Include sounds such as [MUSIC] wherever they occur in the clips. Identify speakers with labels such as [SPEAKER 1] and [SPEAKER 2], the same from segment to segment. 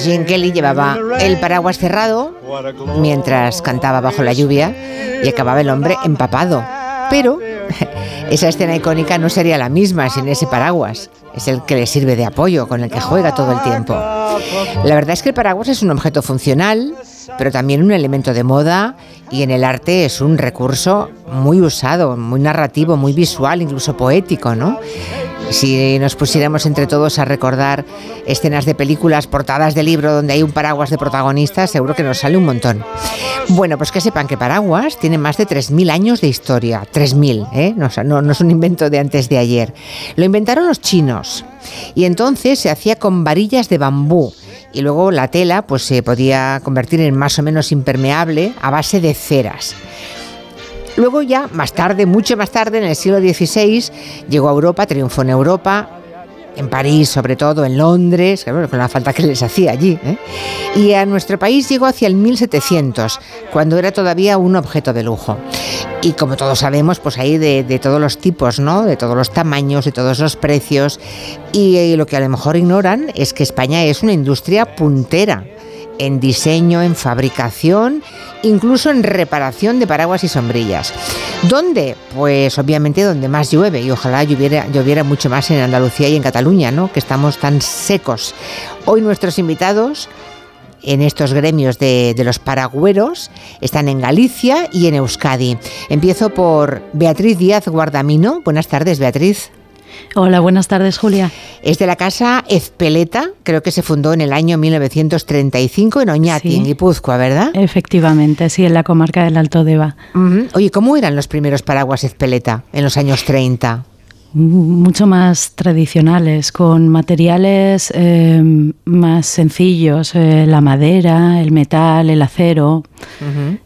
[SPEAKER 1] Jim Kelly llevaba el paraguas cerrado mientras cantaba bajo la lluvia y acababa el hombre empapado. Pero [LAUGHS] esa escena icónica no sería la misma sin ese paraguas. Es el que le sirve de apoyo, con el que juega todo el tiempo. La verdad es que el paraguas es un objeto funcional, pero también un elemento de moda y en el arte es un recurso muy usado, muy narrativo, muy visual, incluso poético, ¿no? Si nos pusiéramos entre todos a recordar escenas de películas, portadas de libro donde hay un paraguas de protagonistas, seguro que nos sale un montón. Bueno, pues que sepan que paraguas tiene más de 3.000 años de historia. 3.000, ¿eh? No, no, no es un invento de antes de ayer. Lo inventaron los chinos y entonces se hacía con varillas de bambú y luego la tela pues se podía convertir en más o menos impermeable a base de ceras. Luego ya, más tarde, mucho más tarde, en el siglo XVI, llegó a Europa, triunfó en Europa, en París sobre todo, en Londres, con la falta que les hacía allí. ¿eh? Y a nuestro país llegó hacia el 1700, cuando era todavía un objeto de lujo. Y como todos sabemos, pues hay de, todos los tipos, ¿no? De todos los tamaños, de todos los precios. Y, y lo que a lo mejor ignoran es que España es una industria puntera en diseño, en fabricación, incluso en reparación de paraguas y sombrillas. ¿Dónde? Pues obviamente donde más llueve y ojalá lloviera, mucho más en Andalucía y en Cataluña, ¿no? que estamos tan secos. Hoy nuestros invitados en estos gremios de, de, los paragüeros están en Galicia y en Euskadi. Empiezo por Beatriz Díaz Guardamino. Buenas tardes, Beatriz.
[SPEAKER 2] Hola, buenas tardes, Julia.
[SPEAKER 1] Es de la casa Ezpeleta, creo que se fundó en el año 1935 en Oñati, sí. en Guipúzcoa, ¿verdad?
[SPEAKER 2] Efectivamente, sí, en la comarca del Alto Deva.
[SPEAKER 1] Uh -huh. Oye, ¿cómo eran los primeros paraguas Ezpeleta en los años 30?
[SPEAKER 2] mucho más tradicionales, con materiales eh, más sencillos, eh, la madera, el metal, el acero.
[SPEAKER 1] Uh -huh.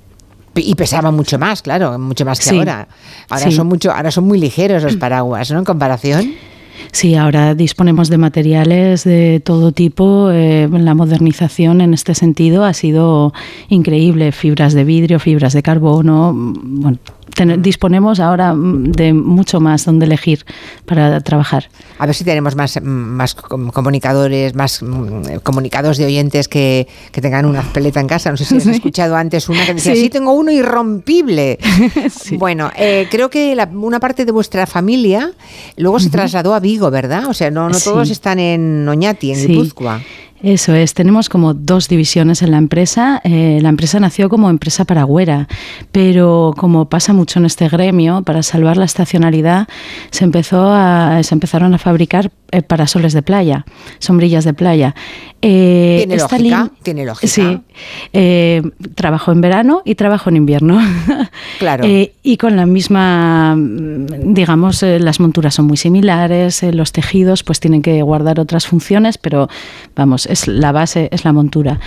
[SPEAKER 1] Y pesaban mucho más, claro, mucho más que sí, ahora. Ahora, sí. son mucho, ahora son muy ligeros los paraguas, ¿no? En comparación.
[SPEAKER 2] Sí, ahora disponemos de materiales de todo tipo. Eh, la modernización en este sentido ha sido increíble. Fibras de vidrio, fibras de carbono. Bueno, ten, disponemos ahora de mucho más donde elegir para trabajar.
[SPEAKER 1] A ver si tenemos más, más comunicadores, más comunicados de oyentes que, que tengan una peleta en casa. No sé si has [LAUGHS] escuchado antes una que decía, sí, sí tengo uno irrompible. [LAUGHS] sí. Bueno, eh, creo que la, una parte de vuestra familia luego se trasladó a Vigo, ¿verdad? O sea, no, no todos sí. están en Oñati, en Guipúzcoa.
[SPEAKER 2] Eso es, tenemos como dos divisiones en la empresa. Eh, la empresa nació como empresa paragüera, pero como pasa mucho en este gremio, para salvar la estacionalidad se, empezó a, se empezaron a fabricar eh, parasoles de playa, sombrillas de playa.
[SPEAKER 1] Eh, ¿Tiene, lógica? ¿Tiene lógica?
[SPEAKER 2] Sí. Trabajo en verano y trabajo en invierno. [LAUGHS]
[SPEAKER 1] Claro.
[SPEAKER 2] y con la misma, digamos, las monturas son muy similares, los tejidos pues tienen que guardar otras funciones, pero vamos, es la base es la montura.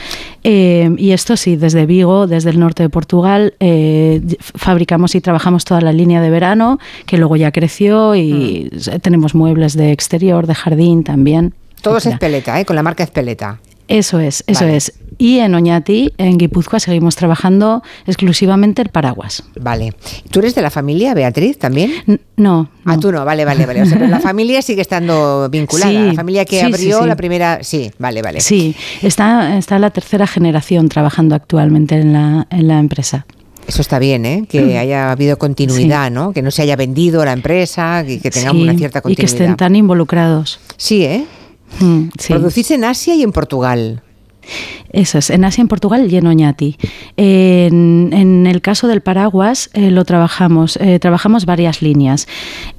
[SPEAKER 2] Eh, y esto sí, desde Vigo, desde el norte de Portugal, eh, fabricamos y trabajamos toda la línea de verano, que luego ya creció y mm. tenemos muebles de exterior, de jardín también.
[SPEAKER 1] Todo es Espeleta, ¿eh? con la marca Espeleta.
[SPEAKER 2] Eso es, eso vale. es. Y en Oñati, en Guipúzcoa, seguimos trabajando exclusivamente el paraguas.
[SPEAKER 1] Vale. ¿Tú eres de la familia, Beatriz, también?
[SPEAKER 2] N no,
[SPEAKER 1] Ah, tú no, vale, vale, vale. O sea, la [LAUGHS] familia sigue estando vinculada. Sí, la familia que sí, abrió sí, la primera. Sí, vale, vale.
[SPEAKER 2] Sí, está, está la tercera generación trabajando actualmente en la, en la empresa.
[SPEAKER 1] Eso está bien, ¿eh? que mm. haya habido continuidad, sí. ¿no? que no se haya vendido la empresa, que, que tengamos sí, una cierta continuidad.
[SPEAKER 2] Y que estén tan involucrados.
[SPEAKER 1] Sí, ¿eh? Mm, sí. Producís en Asia y en Portugal.
[SPEAKER 2] Eso es, en Asia, en Portugal y en Oñati. En, el caso del paraguas eh, lo trabajamos, eh, trabajamos varias líneas.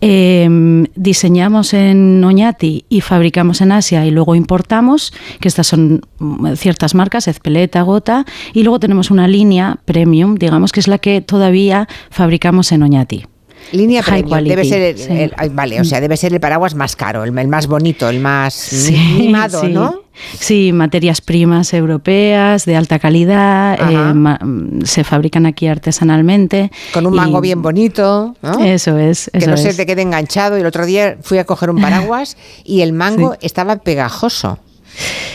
[SPEAKER 2] Eh, diseñamos en Oñati y fabricamos en Asia y luego importamos, que estas son mm, ciertas marcas, Ezpeleta, Gota, y luego tenemos una línea premium, digamos, que es la que todavía fabricamos en Oñati.
[SPEAKER 1] Línea premium. Debe ser el, vale, o sea, debe ser el paraguas más caro, el, más bonito, el más mimado, ¿no?
[SPEAKER 2] Sí, materias primas europeas de alta calidad, eh, se fabrican aquí artesanalmente.
[SPEAKER 1] Con un mango bien bonito. ¿no?
[SPEAKER 2] Eso es.
[SPEAKER 1] que no se te quede enganchado. Y el otro día fui a coger un paraguas [LAUGHS] y el mango estaba pegajoso.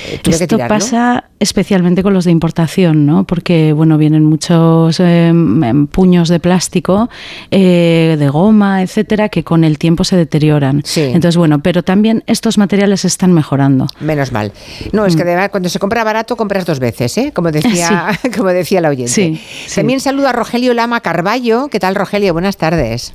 [SPEAKER 2] Eh, Esto pasa especialmente con los de importación, ¿no? Porque bueno, vienen muchos em, em, puños de plástico, eh, de goma, etcétera, que con el tiempo se deterioran. Entonces, bueno, pero también estos materiales están mejorando.
[SPEAKER 1] Menos mal. No, es que mm. cuando se compra barato compras dos veces, ¿eh? Como decía, [LAUGHS] [LAUGHS] como decía la oyente. También saludo a Rogelio Lama Carballo. ¿Qué tal, Rogelio? Buenas tardes.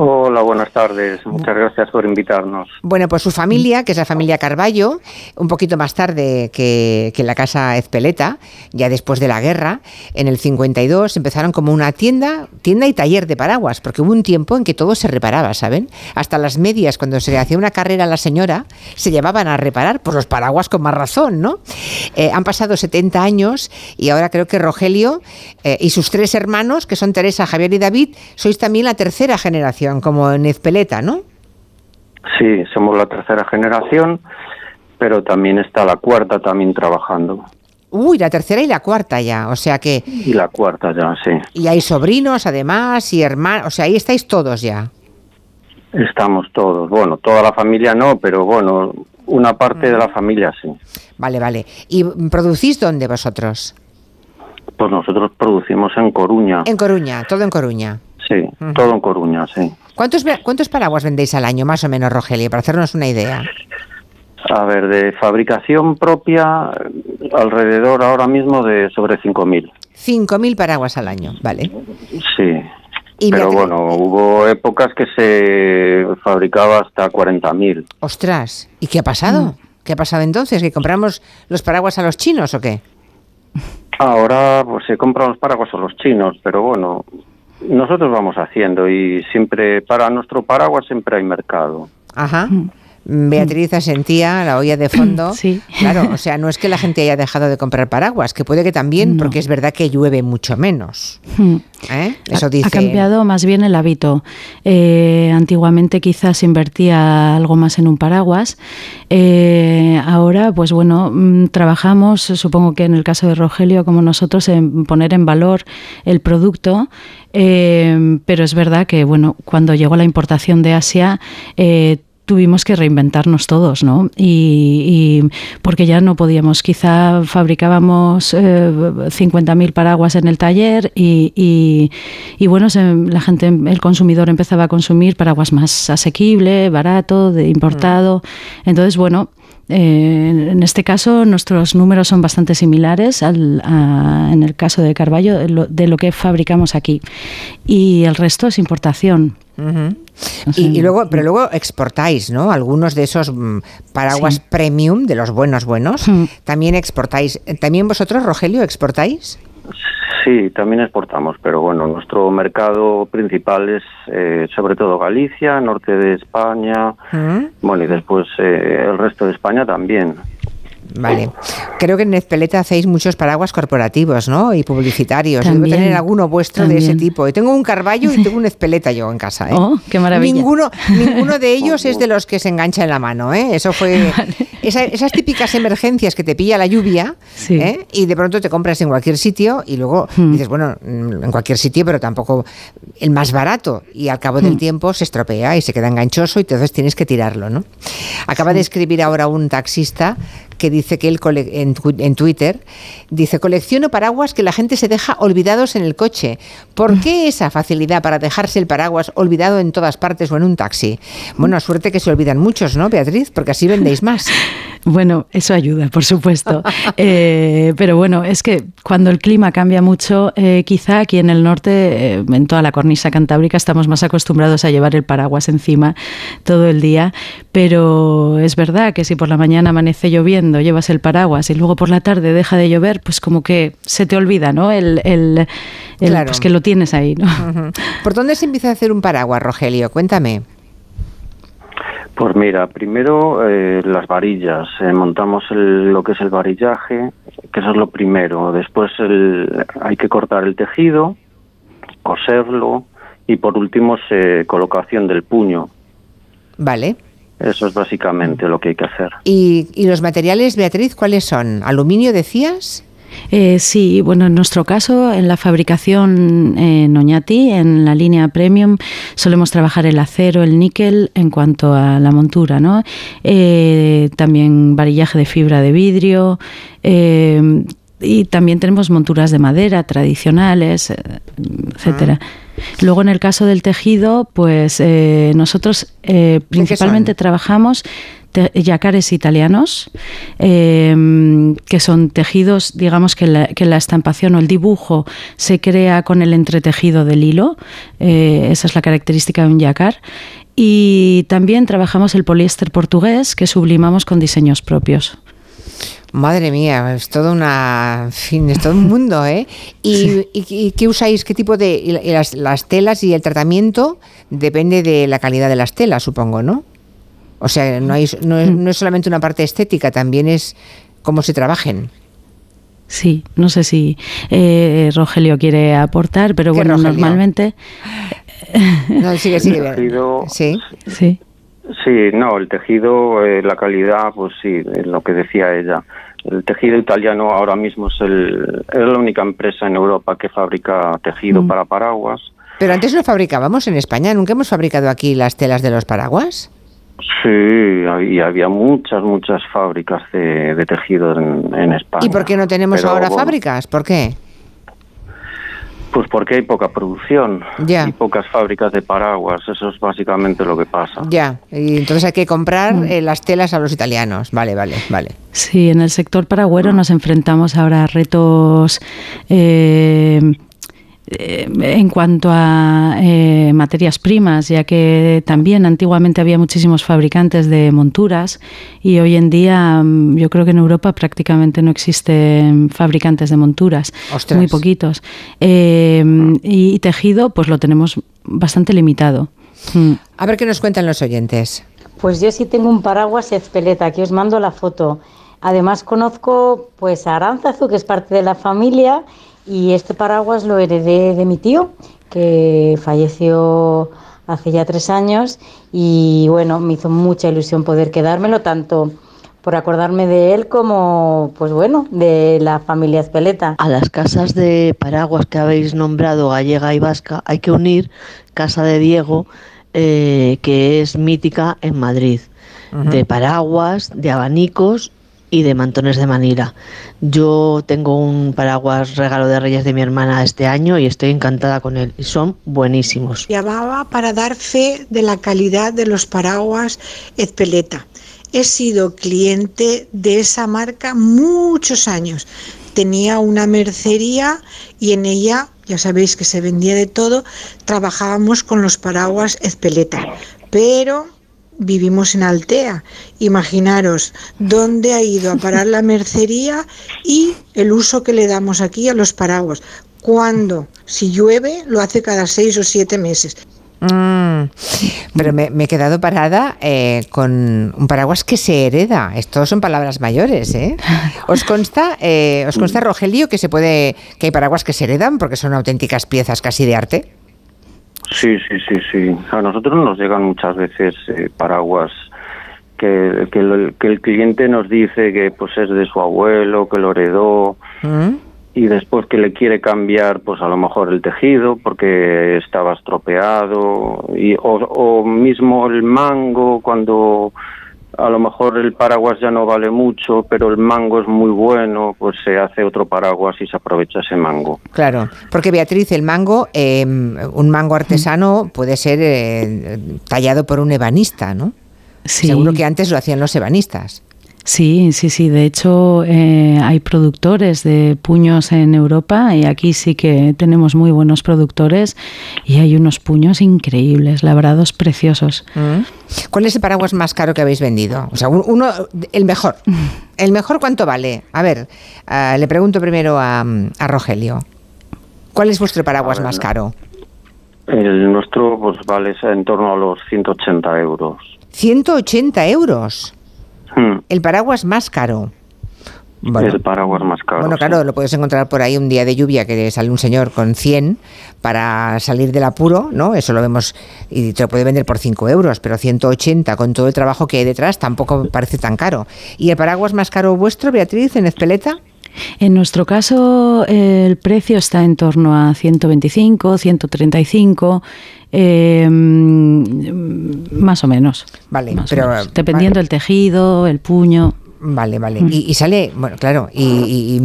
[SPEAKER 3] Hola, buenas tardes. Muchas gracias por invitarnos.
[SPEAKER 1] Bueno, pues su familia, que es la familia Carballo, un poquito más tarde que, la casa Ezpeleta, ya después de la guerra, en el 52 empezaron como una tienda, tienda y taller de paraguas, porque hubo un tiempo en que todo se reparaba, ¿saben? Hasta las medias, cuando se hacía una carrera a la señora, se llevaban a reparar por los paraguas con más razón, ¿no? Eh, han pasado 70 años y ahora creo que Rogelio eh, y sus tres hermanos, que son Teresa, Javier y David, sois también la tercera generación como en Ezpeleta, ¿no?
[SPEAKER 3] Sí, somos la tercera generación, pero también está la cuarta también trabajando.
[SPEAKER 1] Uy, la tercera y la cuarta ya, o sea que...
[SPEAKER 3] Y la cuarta ya, sí.
[SPEAKER 1] Y hay sobrinos además y hermanos, o sea, ahí estáis todos ya.
[SPEAKER 3] Estamos todos, bueno, toda la familia no, pero bueno, una parte de la mm. familia sí.
[SPEAKER 1] Vale, vale. ¿Y producís dónde vosotros?
[SPEAKER 3] Pues nosotros producimos en Coruña.
[SPEAKER 1] En Coruña, todo en Coruña.
[SPEAKER 3] Sí, todo en Coruña, sí.
[SPEAKER 1] ¿Cuántos, ¿Cuántos paraguas vendéis al año, más o menos, Rogelio, para hacernos una idea?
[SPEAKER 3] A ver, de fabricación propia, alrededor ahora mismo de sobre 5.000.
[SPEAKER 1] 5.000 paraguas al año, vale.
[SPEAKER 3] Sí. Pero bueno, hubo épocas que se fabricaba hasta 40.000.
[SPEAKER 1] Ostras, ¿y qué ha pasado? Mm. ¿Qué ha pasado entonces? ¿Que compramos los paraguas a los chinos o qué?
[SPEAKER 3] Ahora pues se compran los paraguas a los chinos, pero bueno, nosotros vamos haciendo y siempre para nuestro paraguas siempre hay mercado.
[SPEAKER 1] Ajá. Mm. Beatriz asentía la olla de fondo. [CLEARS THROAT]
[SPEAKER 2] Sí.
[SPEAKER 1] Claro, o sea, no es que la gente haya dejado de comprar paraguas, que puede que también, porque es verdad que llueve mucho menos. Hmm.
[SPEAKER 2] ¿Eh? Eso dice. Ha cambiado más bien el hábito. Eh, antiguamente quizás invertía algo más en un paraguas. Eh, ahora, pues bueno, mm, trabajamos, supongo que en el caso de Rogelio, como nosotros, en poner en valor el producto. Pero es verdad que, bueno, cuando llegó la importación de Asia, tuvimos que reinventarnos todos, ¿no? Y, porque ya no podíamos, quizá fabricábamos eh, 50.000 paraguas en el taller y, bueno, la gente, el consumidor empezaba a consumir paraguas más asequible, barato, de importado. Mm. Entonces, bueno, eh, en este caso, nuestros números son bastante similares al, en el caso de Carballo de lo, que fabricamos aquí. Y el resto es importación.
[SPEAKER 1] y, luego, pero luego exportáis, ¿no? Algunos de esos mm, paraguas premium, de los buenos buenos, también exportáis. ¿También vosotros, Rogelio, exportáis?
[SPEAKER 3] Sí, también exportamos, pero bueno, nuestro mercado principal es eh, sobre todo Galicia, norte de España, bueno, y después eh, el resto de España también.
[SPEAKER 1] Vale. Creo que en Nezpeleta hacéis muchos paraguas corporativos, ¿no? Y publicitarios. Debo tener alguno vuestro de ese tipo. Y tengo un Carballo y tengo un [LAUGHS] Ezpeleta yo en casa. ¿eh?
[SPEAKER 2] Oh, qué maravilla.
[SPEAKER 1] Ninguno, ninguno de [LAUGHS] ellos es de los que se engancha en la mano, ¿eh? Eso fue... [LAUGHS] esas típicas emergencias que te pilla la lluvia ¿eh? y de pronto te compras en cualquier sitio y luego hmm. dices, bueno, mm, en cualquier sitio, pero tampoco el más barato. Y al cabo del hmm. tiempo se estropea y se queda enganchoso y entonces tienes que tirarlo, ¿no? Acaba de escribir ahora un taxista que dice que él en, en, Twitter dice colecciono paraguas que la gente se deja olvidados en el coche. ¿Por qué esa facilidad para dejarse el paraguas olvidado en todas partes o en un taxi? Bueno, suerte que se olvidan muchos, ¿no, Beatriz? Porque así vendéis más. [LAUGHS]
[SPEAKER 2] Bueno, eso ayuda, por supuesto. [LAUGHS] Eh, pero bueno, es que cuando el clima cambia mucho, eh, quizá aquí en el norte, eh, en toda la cornisa cantábrica, estamos más acostumbrados a llevar el paraguas encima todo el día. Pero es verdad que si por la mañana amanece lloviendo, llevas el paraguas y luego por la tarde deja de llover, pues como que se te olvida, ¿no? El, el, pues que lo tienes ahí, ¿no?
[SPEAKER 1] ¿Por dónde se empieza a hacer un paraguas, Rogelio? Cuéntame.
[SPEAKER 3] Pues mira, primero eh, las varillas, eh, montamos lo que es el varillaje, que eso es lo primero. Después hay que cortar el tejido, coserlo Y por último, colocación del puño.
[SPEAKER 1] Vale.
[SPEAKER 3] Eso es básicamente lo que hay que hacer.
[SPEAKER 1] ¿Y, ¿Y, los materiales, Beatriz, cuáles son? ¿Aluminio decías?
[SPEAKER 2] Eh, sí, bueno, en nuestro caso, en la fabricación en Oñati, en la línea premium, solemos trabajar el acero, el níquel en cuanto a la montura, ¿no? Eh, también varillaje de fibra de vidrio. Eh, y también tenemos monturas de madera tradicionales, etcétera. Ah. Luego en el caso del tejido, pues nosotros principalmente trabajamos yacares italianos, em, que son tejidos, digamos que la, que la, estampación o el dibujo se crea con el entretejido del hilo, eh, esa es la característica de un yacar. Y también trabajamos el poliéster portugués, que sublimamos con diseños propios.
[SPEAKER 1] Madre mía, es todo una, fin, es todo un [LAUGHS] mundo, ¿eh? ¿Y, qué usáis? ¿Qué tipo de las, las, telas y el tratamiento depende de la calidad de las telas, supongo, ¿no? O sea, no, hay, no, es, solamente una parte estética, también es cómo se trabajen.
[SPEAKER 2] Sí, no sé si eh, Rogelio quiere aportar, pero bueno, normalmente. [LAUGHS]
[SPEAKER 1] No, sigue, sigue.
[SPEAKER 3] Tejido, sí. sí. Sí, no, el tejido, eh, la calidad, pues sí, lo que decía ella. El tejido italiano ahora mismo es, el, es la única empresa en Europa que fabrica tejido mm. para paraguas.
[SPEAKER 1] Pero antes lo fabricábamos en España, ¿nunca hemos fabricado aquí las telas de los paraguas?
[SPEAKER 3] Sí, y había muchas, muchas fábricas de, de tejido en, España.
[SPEAKER 1] ¿Y por qué no tenemos ahora fábricas? ¿Por qué?
[SPEAKER 3] Pues porque hay poca producción y pocas fábricas de paraguas. Eso es básicamente lo que pasa.
[SPEAKER 1] Ya, y entonces hay que comprar mm. eh, las telas a los italianos. Vale, vale, vale.
[SPEAKER 2] Sí, en el sector paragüero nos enfrentamos ahora a retos eh, eh, en cuanto a eh, materias primas, ya que también antiguamente había muchísimos fabricantes de monturas y hoy en día mm, yo creo que en Europa prácticamente no existen fabricantes de monturas, muy poquitos. Eh, y tejido, pues lo tenemos bastante limitado.
[SPEAKER 1] Mm. A ver qué nos cuentan los oyentes.
[SPEAKER 4] Pues yo sí tengo un paraguas Ezpeleta, aquí os mando la foto. Además conozco pues a Aranzazu, que es parte de la familia, y este paraguas lo heredé de mi tío, que falleció hace ya tres años. Y bueno, me hizo mucha ilusión poder quedármelo, tanto por acordarme de él como, pues bueno, de la familia Espeleta.
[SPEAKER 5] A las casas de paraguas que habéis nombrado, gallega y vasca, hay que unir Casa de Diego, eh, que es mítica en Madrid, de paraguas, de abanicos y de mantones de Manila. Yo tengo un paraguas regalo de Reyes de mi hermana este año y estoy encantada con él. Son buenísimos.
[SPEAKER 6] Llamaba para dar fe de la calidad de los paraguas Ezpeleta. He sido cliente de esa marca muchos años. Tenía una mercería y en ella, ya sabéis que se vendía de todo, trabajábamos con los paraguas Ezpeleta. Pero vivimos en Altea. Imaginaros dónde ha ido a parar la mercería y el uso que le damos aquí a los paraguas. Cuando, si llueve, lo hace cada seis o siete meses.
[SPEAKER 1] Mm, pero me, he quedado parada eh, con un paraguas que se hereda. Esto son palabras mayores, ¿eh? ¿Os consta, eh, ¿Os consta, Rogelio, que se puede, que hay paraguas que se heredan porque son auténticas piezas casi de arte?
[SPEAKER 3] Sí, sí, sí, sí. A nosotros nos llegan muchas veces eh, paraguas que, que, el cliente nos dice que pues es de su abuelo, que lo heredó mm. y después que le quiere cambiar pues a lo mejor el tejido porque estaba estropeado y, o, o mismo el mango cuando a lo mejor el paraguas ya no vale mucho, pero el mango es muy bueno, pues se hace otro paraguas y se aprovecha ese mango.
[SPEAKER 1] Claro, porque Beatriz, el mango, em, un mango artesano puede ser eh, tallado por un ebanista, ¿no? Sí. Seguro que antes lo hacían los ebanistas.
[SPEAKER 2] Sí, sí, sí. De hecho, eh, hay productores de puños en Europa y aquí sí que tenemos muy buenos productores y hay unos puños increíbles, labrados preciosos. Mm.
[SPEAKER 1] ¿Cuál es el paraguas más caro que habéis vendido? O sea, uno, el mejor. [LAUGHS] ¿El mejor cuánto vale? A ver, ah, le pregunto primero a, Rogelio. ¿Cuál es vuestro paraguas más caro?
[SPEAKER 3] El nuestro pues vale en torno a los 180 euros.
[SPEAKER 1] ¿180 euros? Hmm. El paraguas más caro.
[SPEAKER 3] es el paraguas más caro.
[SPEAKER 1] Bueno, claro, lo puedes encontrar por ahí un día de lluvia que sale un señor con 100 para salir del apuro, ¿no? Eso lo vemos y te lo puede vender por 5 euros, pero 180 con todo el trabajo que hay detrás tampoco parece tan caro. ¿Y el paraguas más caro vuestro, Beatriz, en Espeleta?
[SPEAKER 2] En nuestro caso, el precio está en torno a 125, 135, eh, más o menos.
[SPEAKER 1] Vale, pero
[SPEAKER 2] dependiendo del tejido, el puño.
[SPEAKER 1] Vale, vale. Mm. Y, sale, bueno, claro, y,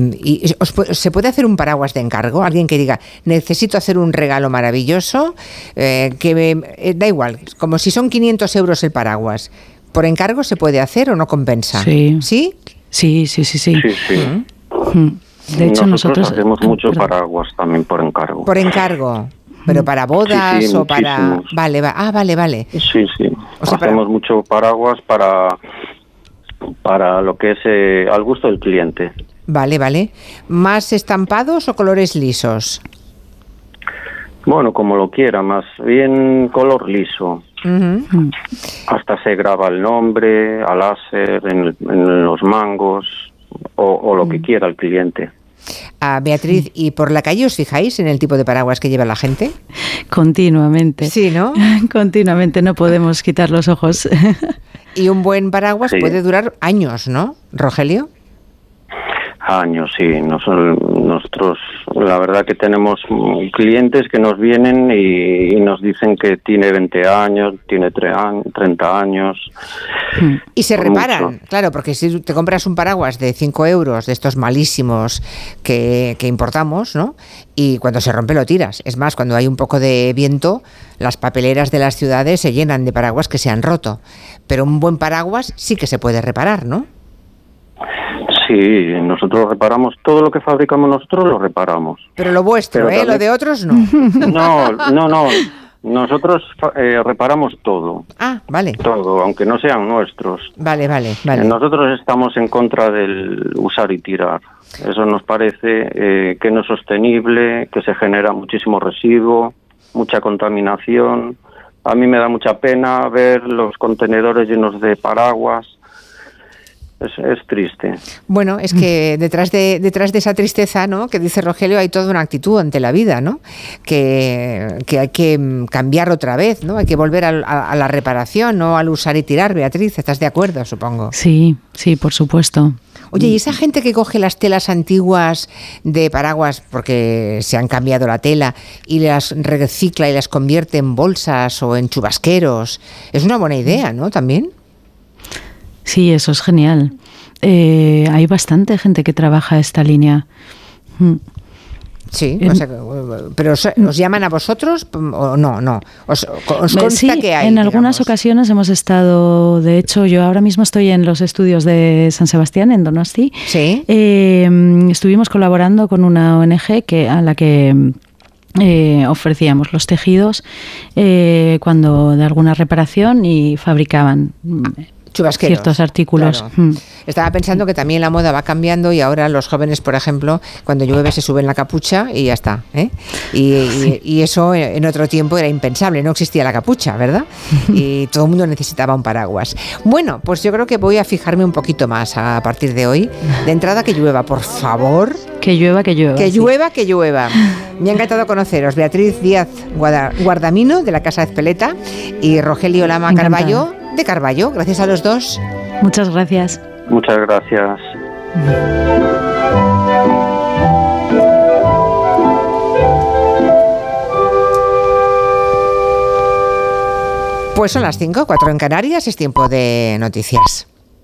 [SPEAKER 1] ¿se puede hacer un paraguas de encargo? Alguien que diga, necesito hacer un regalo maravilloso, eh, que me, eh, da igual, como si son 500 euros el paraguas. ¿Por encargo se puede hacer o no compensa?
[SPEAKER 2] Sí.
[SPEAKER 1] ¿Sí?
[SPEAKER 2] Sí, sí, sí, sí.
[SPEAKER 3] Mm. Mm. De hecho, nosotros, hacemos mucho paraguas también por encargo.
[SPEAKER 1] Por encargo. Pero para bodas o para... Vale, va. ah, vale, vale.
[SPEAKER 3] Sí, sí. hacemos mucho paraguas para para lo que es eh, al gusto del cliente.
[SPEAKER 1] Vale, vale. ¿Más estampados o colores lisos?
[SPEAKER 3] Bueno, como lo quiera, más bien color liso. Hasta se graba el nombre al láser, en, los mangos o, lo que quiera el cliente.
[SPEAKER 1] A Beatriz, ¿y por la calle os fijáis en el tipo de paraguas que lleva la gente?
[SPEAKER 2] Continuamente.
[SPEAKER 1] Sí, ¿no? [LAUGHS]
[SPEAKER 2] Continuamente, no podemos quitar los ojos. [LAUGHS]
[SPEAKER 1] Y un buen paraguas puede durar años, ¿no, Rogelio?
[SPEAKER 3] Años, sí. nosotros, la verdad que tenemos clientes que nos vienen y, nos dicen que tiene 20 años, tiene 30 años.
[SPEAKER 1] Y se reparan, claro, porque si te compras un paraguas de 5 euros, de estos malísimos que, que importamos, ¿no? Y cuando se rompe lo tiras. Es más, cuando hay un poco de viento, las papeleras de las ciudades se llenan de paraguas que se han roto. Pero un buen paraguas sí que se puede reparar, ¿no?
[SPEAKER 3] Sí, nosotros reparamos todo lo que fabricamos nosotros, lo reparamos.
[SPEAKER 1] Pero lo vuestro, ¿eh? Lo de otros no. [LAUGHS]
[SPEAKER 3] No, no, no. Nosotros eh, reparamos todo.
[SPEAKER 1] Ah, vale.
[SPEAKER 3] Todo, aunque no sean nuestros.
[SPEAKER 1] Vale, vale, vale.
[SPEAKER 3] Nosotros estamos en contra del usar y tirar. Eso nos parece eh, que no es sostenible, que se genera muchísimo residuo, mucha contaminación. A mí me da mucha pena ver los contenedores llenos de paraguas es, triste.
[SPEAKER 1] Bueno, es que [LAUGHS] detrás de, detrás de esa tristeza, ¿no? Que dice Rogelio, hay toda una actitud ante la vida, ¿no? Que, hay que cambiar otra vez, ¿no? Hay que volver a, la reparación, no al usar y tirar, Beatriz. ¿Estás de acuerdo, supongo?
[SPEAKER 2] Sí, sí, por supuesto.
[SPEAKER 1] Oye, ¿y esa gente que coge las telas antiguas de paraguas porque se han cambiado la tela y las recicla y las convierte en bolsas o en chubasqueros? Es una buena idea, ¿no? También.
[SPEAKER 2] Sí, eso es genial. Eh, hay bastante gente que trabaja esta línea.
[SPEAKER 1] Mm. Sí, pero ¿os llaman a vosotros o no? No. ¿Os, consta que hay?
[SPEAKER 2] En algunas ocasiones hemos estado, de hecho, yo ahora mismo estoy en los estudios de San Sebastián, en Donosti.
[SPEAKER 1] Sí.
[SPEAKER 2] Eh, estuvimos colaborando con una ONG que, a la que eh, ofrecíamos los tejidos cuando de alguna reparación y fabricaban ciertos artículos.
[SPEAKER 1] Mm. Estaba pensando que también la moda va cambiando y ahora los jóvenes, por ejemplo, cuando llueve se suben la capucha y ya está. ¿eh? Y, eso en otro tiempo era impensable, no existía la capucha, ¿verdad? [LAUGHS] Y todo el mundo necesitaba un paraguas. Bueno, pues yo creo que voy a fijarme un poquito más a partir de hoy. De entrada que llueva, por favor.
[SPEAKER 2] Que llueva, que llueva.
[SPEAKER 1] Que llueva, que llueva. [LAUGHS] Me ha encantado conoceros. Beatriz Díaz Guardamino, de la Casa de Espeleta, y Rogelio Lama Carballo de Carballo. Gracias a los dos.
[SPEAKER 2] Muchas gracias.
[SPEAKER 3] Muchas gracias.
[SPEAKER 1] Pues son las 5, 4 en Canarias, es tiempo de noticias.